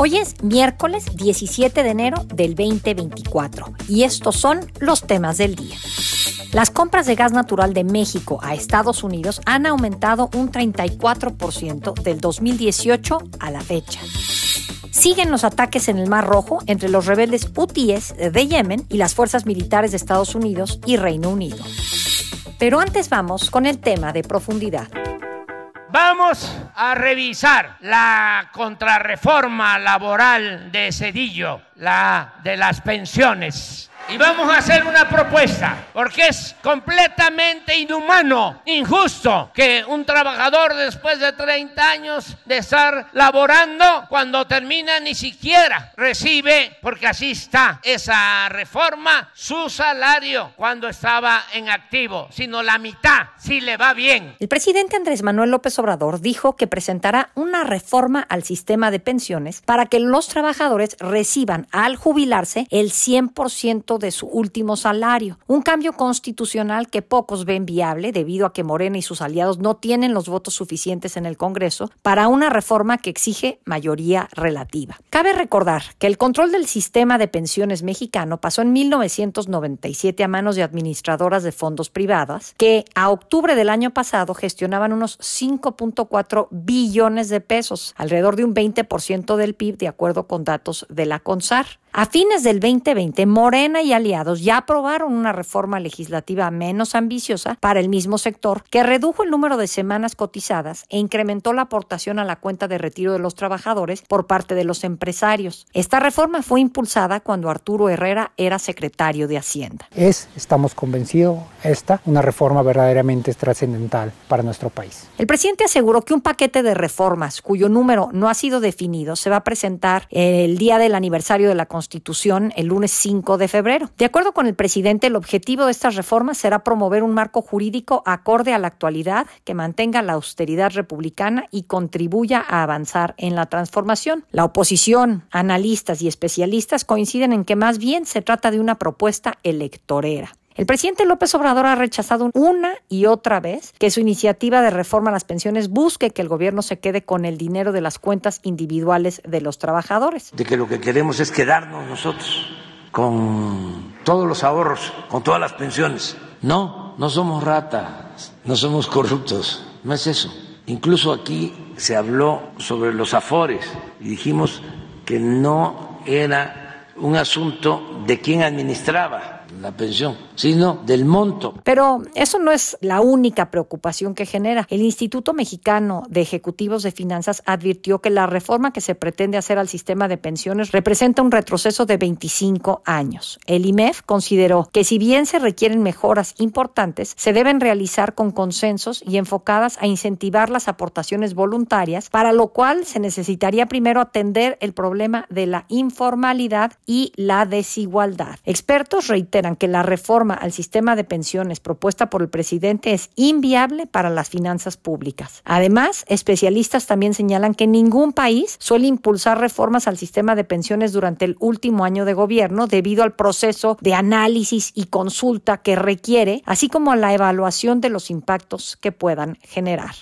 Hoy es miércoles 17 de enero del 2024 y estos son los temas del día. Las compras de gas natural de México a Estados Unidos han aumentado un 34% del 2018 a la fecha. Siguen los ataques en el Mar Rojo entre los rebeldes hutíes de Yemen y las fuerzas militares de Estados Unidos y Reino Unido. Pero antes vamos con el tema de profundidad. Vamos a revisar la contrarreforma laboral de Cedillo, la de las pensiones y vamos a hacer una propuesta, porque es completamente inhumano, injusto, que un trabajador después de 30 años de estar laborando, cuando termina ni siquiera recibe, porque así está esa reforma, su salario cuando estaba en activo, sino la mitad, si le va bien. El presidente Andrés Manuel López Obrador dijo que presentará una reforma al sistema de pensiones para que los trabajadores reciban al jubilarse el 100% de su último salario. Un cambio constitucional que pocos ven viable debido a que Morena y sus aliados no tienen los votos suficientes en el Congreso para una reforma que exige mayoría relativa. Cabe recordar que el control del sistema de pensiones mexicano pasó en 1997 a manos de administradoras de fondos privadas que a octubre del año pasado gestionaban unos 5.4 billones de pesos, alrededor de un 20% del PIB de acuerdo con datos de la CONSAR. A fines del 2020, Morena y aliados ya aprobaron una reforma legislativa menos ambiciosa para el mismo sector que redujo el número de semanas cotizadas e incrementó la aportación a la cuenta de retiro de los trabajadores por parte de los empresarios. Esta reforma fue impulsada cuando Arturo Herrera era secretario de Hacienda. Es, estamos convencidos, esta una reforma verdaderamente trascendental para nuestro país. El presidente aseguró que un paquete de reformas cuyo número no ha sido definido se va a presentar el día del aniversario de la Constitución el lunes 5 de febrero. De acuerdo con el presidente, el objetivo de estas reformas será promover un marco jurídico acorde a la actualidad que mantenga la austeridad republicana y contribuya a avanzar en la transformación. La oposición, analistas y especialistas coinciden en que más bien se trata de una propuesta electorera. El presidente López Obrador ha rechazado una y otra vez que su iniciativa de reforma a las pensiones busque que el gobierno se quede con el dinero de las cuentas individuales de los trabajadores. De que lo que queremos es quedarnos nosotros con todos los ahorros, con todas las pensiones. No, no somos ratas, no somos corruptos, no es eso. Incluso aquí se habló sobre los afores y dijimos que no era un asunto de quién administraba la pensión, sino del monto. Pero eso no es la única preocupación que genera. El Instituto Mexicano de Ejecutivos de Finanzas advirtió que la reforma que se pretende hacer al sistema de pensiones representa un retroceso de 25 años. El IMEF consideró que si bien se requieren mejoras importantes, se deben realizar con consensos y enfocadas a incentivar las aportaciones voluntarias, para lo cual se necesitaría primero atender el problema de la informalidad y la desigualdad. Expertos reiteran que la reforma al sistema de pensiones propuesta por el presidente es inviable para las finanzas públicas. Además, especialistas también señalan que ningún país suele impulsar reformas al sistema de pensiones durante el último año de gobierno debido al proceso de análisis y consulta que requiere, así como a la evaluación de los impactos que puedan generar.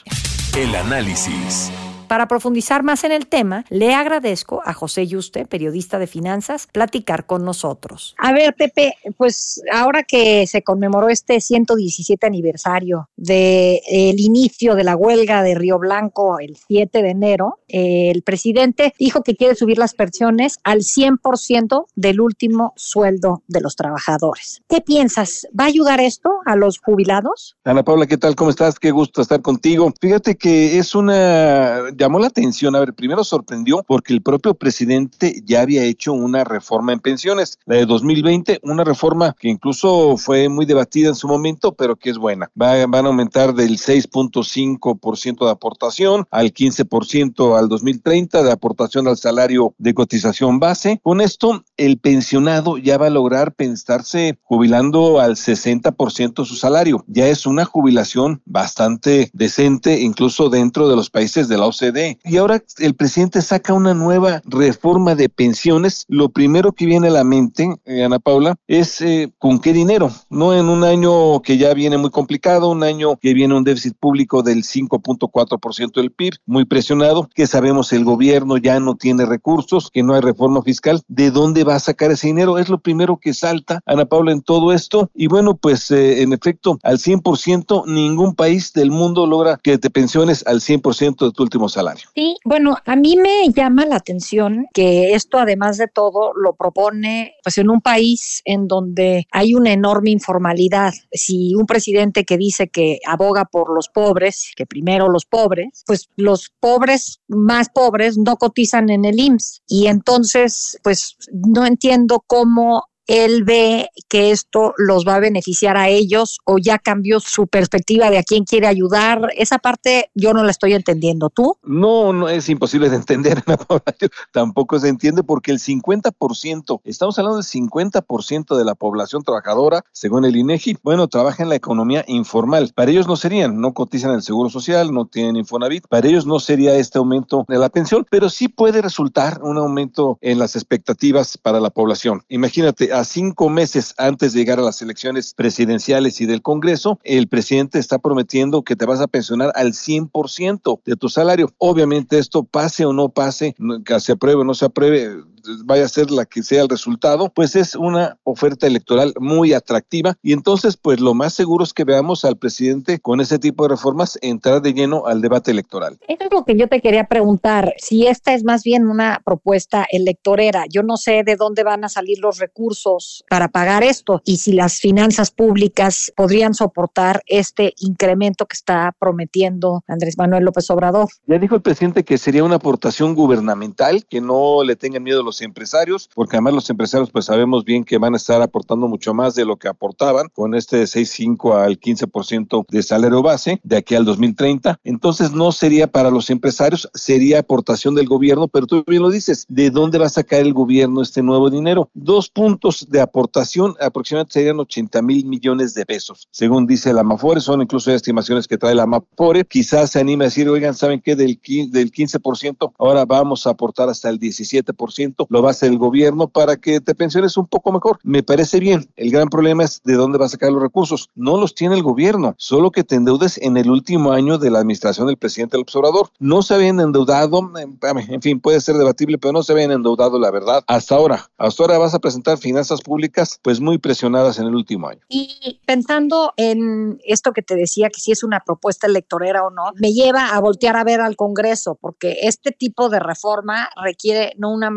El análisis. Para profundizar más en el tema, le agradezco a José Yuste, periodista de finanzas, platicar con nosotros. A ver, Pepe, pues ahora que se conmemoró este 117 aniversario del inicio de la huelga de Río Blanco el 7 de enero, el presidente dijo que quiere subir las pensiones al 100% del último sueldo de los trabajadores. ¿Qué piensas? ¿Va a ayudar esto a los jubilados? Ana Paula, ¿qué tal? ¿Cómo estás? Qué gusto estar contigo. Fíjate que es una llamó la atención, a ver, primero sorprendió porque el propio presidente ya había hecho una reforma en pensiones, la de 2020, una reforma que incluso fue muy debatida en su momento, pero que es buena. van a aumentar del 6.5% de aportación al 15% al 2030 de aportación al salario de cotización base. Con esto, el pensionado ya va a lograr pensarse jubilando al 60% de su salario. Ya es una jubilación bastante decente, incluso dentro de los países de la OCDE Y ahora el presidente saca una nueva reforma de pensiones. Lo primero que viene a la mente, eh, Ana Paula, es eh, con qué dinero, no en un año que ya viene muy complicado, un año que viene un déficit público del 5.4% del PIB, muy presionado, que sabemos el gobierno ya no tiene recursos, que no hay reforma fiscal, ¿de dónde va a sacar ese dinero? Es lo primero que salta, Ana Paula, en todo esto. Y bueno, pues eh, en efecto, al 100%, ningún país del mundo logra que te pensiones al 100% de tu último salario. Sí, bueno, a mí me llama la atención que esto, además de todo, lo propone pues en un país en donde hay una enorme informalidad. Si un presidente que dice que aboga por los pobres, que primero los pobres, pues los pobres más pobres no cotizan en el IMSS y entonces pues no entiendo cómo él ve que esto los va a beneficiar a ellos o ya cambió su perspectiva de a quién quiere ayudar. Esa parte yo no la estoy entendiendo. ¿Tú? No, no es imposible de entender. Tampoco se entiende porque el 50%, estamos hablando del 50% de la población trabajadora, según el INEGI, bueno, trabaja en la economía informal. Para ellos no serían, no cotizan el seguro social, no tienen Infonavit. Para ellos no sería este aumento de la pensión, pero sí puede resultar un aumento en las expectativas para la población. Imagínate, a cinco meses antes de llegar a las elecciones presidenciales y del Congreso, el presidente está prometiendo que te vas a pensionar al 100% de tu salario. Obviamente esto pase o no pase, que se apruebe o no se apruebe, vaya a ser la que sea el resultado, pues es una oferta electoral muy atractiva y entonces pues lo más seguro es que veamos al presidente con ese tipo de reformas entrar de lleno al debate electoral. Eso es lo que yo te quería preguntar, si esta es más bien una propuesta electorera, yo no sé de dónde van a salir los recursos para pagar esto y si las finanzas públicas podrían soportar este incremento que está prometiendo Andrés Manuel López Obrador. Ya dijo el presidente que sería una aportación gubernamental, que no le tengan miedo los empresarios, porque además los empresarios pues sabemos bien que van a estar aportando mucho más de lo que aportaban con este de 6.5 al 15% de salario base de aquí al 2030. Entonces no sería para los empresarios, sería aportación del gobierno, pero tú bien lo dices, ¿de dónde va a sacar el gobierno este nuevo dinero? Dos puntos de aportación aproximadamente serían 80 mil millones de pesos, según dice la Amafore, son incluso estimaciones que trae la Amafore. Quizás se anime a decir, oigan, ¿saben qué? Del, del 15% ahora vamos a aportar hasta el 17% lo va a hacer el gobierno para que te pensiones un poco mejor. Me parece bien. El gran problema es de dónde va a sacar los recursos. No los tiene el gobierno, solo que te endeudes en el último año de la administración del presidente López Obrador. No se habían endeudado, en fin, puede ser debatible, pero no se habían endeudado, la verdad, hasta ahora. Hasta ahora vas a presentar finanzas públicas pues muy presionadas en el último año. Y pensando en esto que te decía, que si es una propuesta electorera o no, me lleva a voltear a ver al Congreso, porque este tipo de reforma requiere no una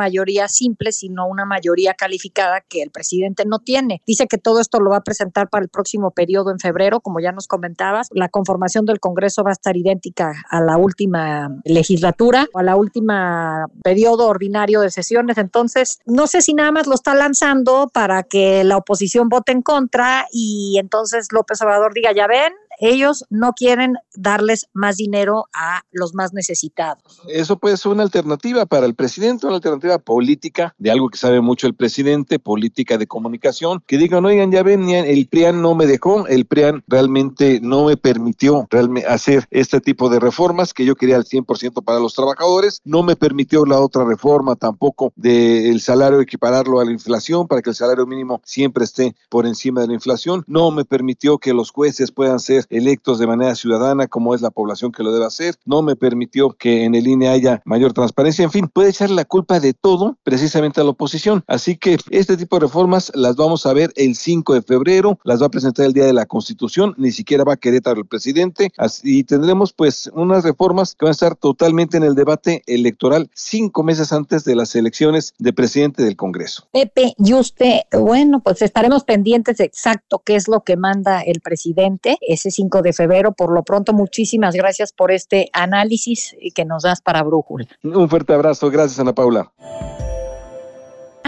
simple, sino una mayoría calificada que el presidente no tiene. Dice que todo esto lo va a presentar para el próximo periodo en febrero, como ya nos comentabas. La conformación del Congreso va a estar idéntica a la última legislatura a la última periodo ordinario de sesiones. Entonces, no sé si nada más lo está lanzando para que la oposición vote en contra y entonces López Obrador diga, ya ven, ellos no quieren darles más dinero a los más necesitados. Eso puede ser una alternativa para el presidente, una alternativa política de algo que sabe mucho el presidente, política de comunicación, que digan, oigan, ya ven, el PRIAN no me dejó, el PRIAN realmente no me permitió hacer este tipo de reformas que yo quería al 100% para los trabajadores, no me permitió la otra reforma tampoco del salario equipararlo a la inflación para que el salario mínimo siempre esté por encima de la inflación, no me permitió que los jueces puedan ser electos de manera ciudadana como es la población que lo debe hacer, no me permitió que en el INE haya mayor transparencia, en fin, puede echar la culpa de todo precisamente a la oposición. Así que este tipo de reformas las vamos a ver el 5 de febrero, las va a presentar el día de la Constitución, ni siquiera va a Querétaro el presidente, así tendremos pues unas reformas que van a estar totalmente en el debate electoral cinco meses antes de las elecciones de presidente del Congreso. Pepe, y usted, bueno, pues estaremos pendientes de exacto qué es lo que manda el presidente ese 5 de febrero. Por lo pronto, muchísimas gracias por este análisis que nos das para Brújula. Un fuerte abrazo. Gracias, Ana Paula.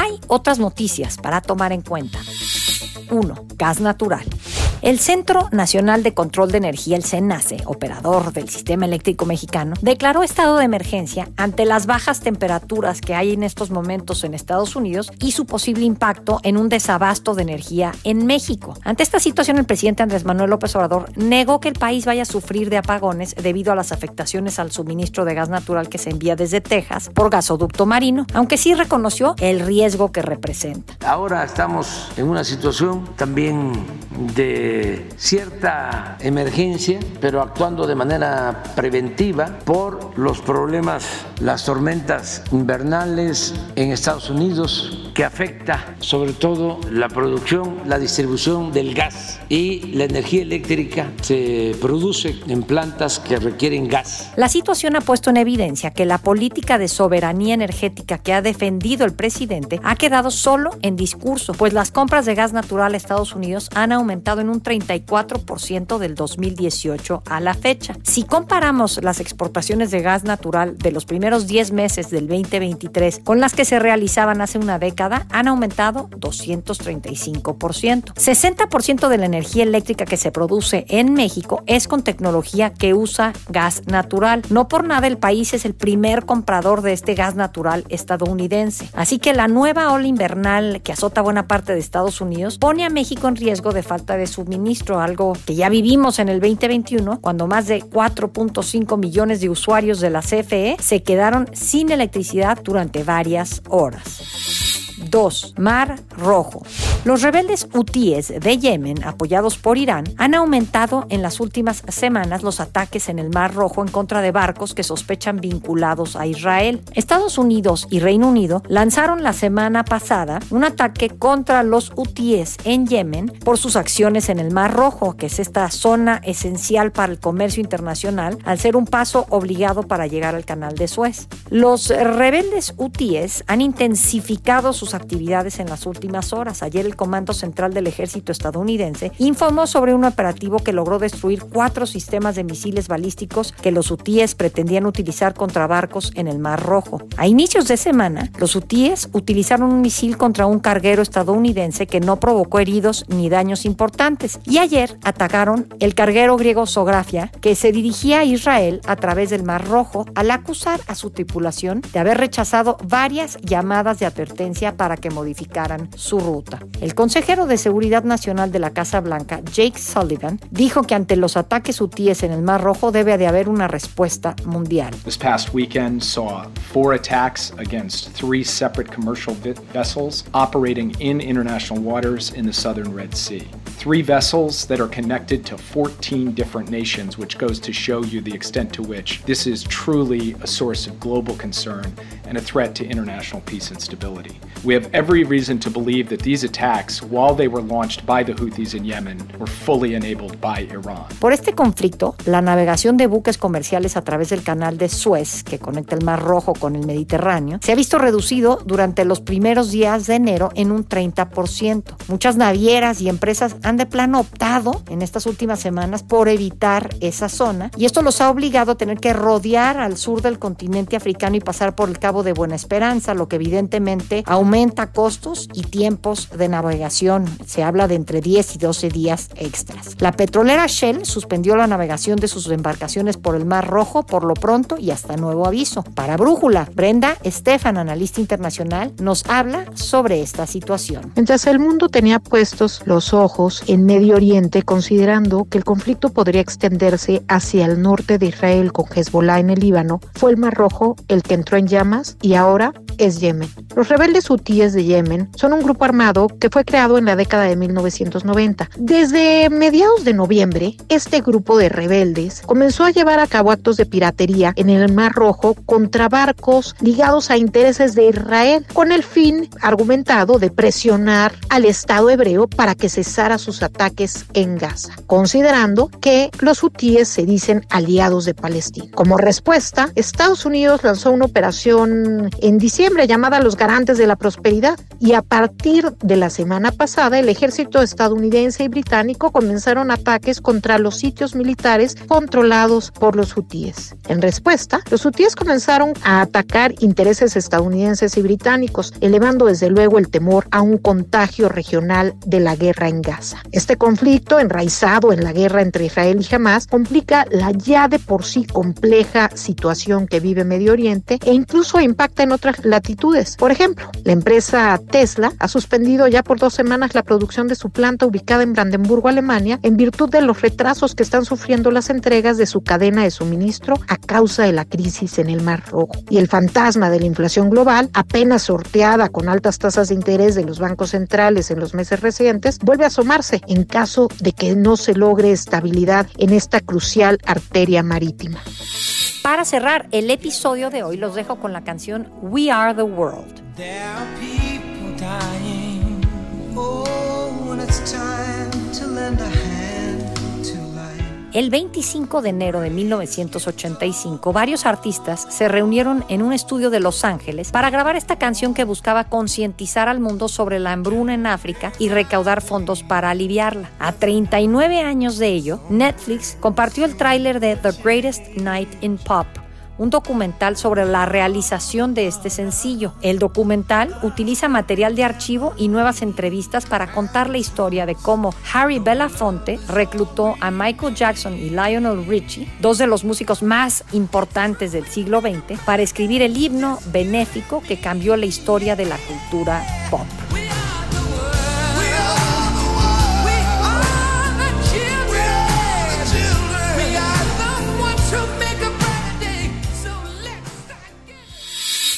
Hay otras noticias para tomar en cuenta. 1. Gas natural. El Centro Nacional de Control de Energía, el CENACE, operador del sistema eléctrico mexicano, declaró estado de emergencia ante las bajas temperaturas que hay en estos momentos en Estados Unidos y su posible impacto en un desabasto de energía en México. Ante esta situación, el presidente Andrés Manuel López Obrador negó que el país vaya a sufrir de apagones debido a las afectaciones al suministro de gas natural que se envía desde Texas por gasoducto marino, aunque sí reconoció el riesgo que representa. Ahora estamos en una situación también de cierta emergencia, pero actuando de manera preventiva por los problemas, las tormentas invernales en Estados Unidos, que afecta sobre todo la producción, la distribución del gas y la energía eléctrica se produce en plantas que requieren gas. La situación ha puesto en evidencia que la política de soberanía energética que ha defendido el presidente ha quedado solo en discurso, pues las compras de gas natural a Estados Unidos han aumentado en un 34% del 2018 a la fecha. Si comparamos las exportaciones de gas natural de los primeros 10 meses del 2023 con las que se realizaban hace una década, han aumentado 235%. 60% de la energía eléctrica que se produce en México es con tecnología que usa gas natural. No por nada el país es el primer comprador de este gas natural estadounidense. Así que la nueva ola invernal que azota buena parte de Estados Unidos pone a México en riesgo de falta de suministro, algo que ya vivimos en el 2021, cuando más de 4.5 millones de usuarios de la CFE se quedaron sin electricidad durante varias horas. 2. Mar Rojo. Los rebeldes hutíes de Yemen, apoyados por Irán, han aumentado en las últimas semanas los ataques en el Mar Rojo en contra de barcos que sospechan vinculados a Israel. Estados Unidos y Reino Unido lanzaron la semana pasada un ataque contra los hutíes en Yemen por sus acciones en el Mar Rojo, que es esta zona esencial para el comercio internacional, al ser un paso obligado para llegar al canal de Suez. Los rebeldes hutíes han intensificado sus actividades en las últimas horas. Ayer el Comando Central del Ejército estadounidense informó sobre un operativo que logró destruir cuatro sistemas de misiles balísticos que los hutíes pretendían utilizar contra barcos en el Mar Rojo. A inicios de semana, los hutíes utilizaron un misil contra un carguero estadounidense que no provocó heridos ni daños importantes. Y ayer atacaron el carguero griego Sografia, que se dirigía a Israel a través del Mar Rojo, al acusar a su tripulación de haber rechazado varias llamadas de advertencia para que modificaran su ruta. El consejero de Seguridad Nacional de la Casa Blanca, Jake Sullivan, dijo que ante los ataques hutíes en el Mar Rojo debe de haber una respuesta mundial. This past weekend saw four attacks against three separate commercial vessels operating in international waters in the southern Red Sea. Three vessels that are connected to 14 different nations, which goes to show you the extent to which this is truly a source of global concern and a threat to international peace and stability. We have every reason to believe that these attacks, while they were launched by the Houthis in Yemen, were fully enabled by Iran. Por este conflicto, la navegación de buques comerciales a través del canal de Suez, que conecta el Mar Rojo con el Mediterráneo, se ha visto reducido durante los primeros días de enero en un 30%. Muchas navieras y empresas han de plano optado en estas últimas semanas por evitar esa zona y esto los ha obligado a tener que rodear al sur del continente africano y pasar por el Cabo de Buena Esperanza, lo que evidentemente aumenta costos y tiempos de navegación. Se habla de entre 10 y 12 días extras. La petrolera Shell suspendió la navegación de sus embarcaciones por el Mar Rojo por lo pronto y hasta nuevo aviso. Para Brújula, Brenda Estefan, analista internacional, nos habla sobre esta situación. Mientras el mundo tenía puestos los ojos en Medio Oriente, considerando que el conflicto podría extenderse hacia el norte de Israel con Hezbollah en el Líbano, fue el Mar Rojo el que entró en llamas y ahora es Yemen. Los rebeldes hutíes de Yemen son un grupo armado que fue creado en la década de 1990. Desde mediados de noviembre, este grupo de rebeldes comenzó a llevar a cabo actos de piratería en el Mar Rojo contra barcos ligados a intereses de Israel, con el fin argumentado de presionar al Estado hebreo para que cesara sus ataques en Gaza, considerando que los hutíes se dicen aliados de Palestina. Como respuesta, Estados Unidos lanzó una operación en diciembre llamada Los Garantes de la Prosperidad y a partir de la semana pasada el ejército estadounidense y británico comenzaron ataques contra los sitios militares controlados por los hutíes. En respuesta, los hutíes comenzaron a atacar intereses estadounidenses y británicos, elevando desde luego el temor a un contagio regional de la guerra en Gaza. Este conflicto, enraizado en la guerra entre Israel y Hamas, complica la ya de por sí compleja situación que vive Medio Oriente e incluso impacta en otras latitudes. Por ejemplo, la empresa Tesla ha suspendido ya por dos semanas la producción de su planta ubicada en Brandenburgo, Alemania, en virtud de los retrasos que están sufriendo las entregas de su cadena de suministro a causa de la crisis en el Mar Rojo. Y el fantasma de la inflación global, apenas sorteada con altas tasas de interés de los bancos centrales en los meses recientes, vuelve a asomarse en caso de que no se logre estabilidad en esta crucial arteria marítima. Para cerrar el episodio de hoy los dejo con la canción We Are the World. El 25 de enero de 1985, varios artistas se reunieron en un estudio de Los Ángeles para grabar esta canción que buscaba concientizar al mundo sobre la hambruna en África y recaudar fondos para aliviarla. A 39 años de ello, Netflix compartió el tráiler de The Greatest Night in Pop, un documental sobre la realización de este sencillo. El documental utiliza material de archivo y nuevas entrevistas para contar la historia de cómo Harry Belafonte reclutó a Michael Jackson y Lionel Richie, dos de los músicos más importantes del siglo XX, para escribir el himno benéfico que cambió la historia de la cultura pop.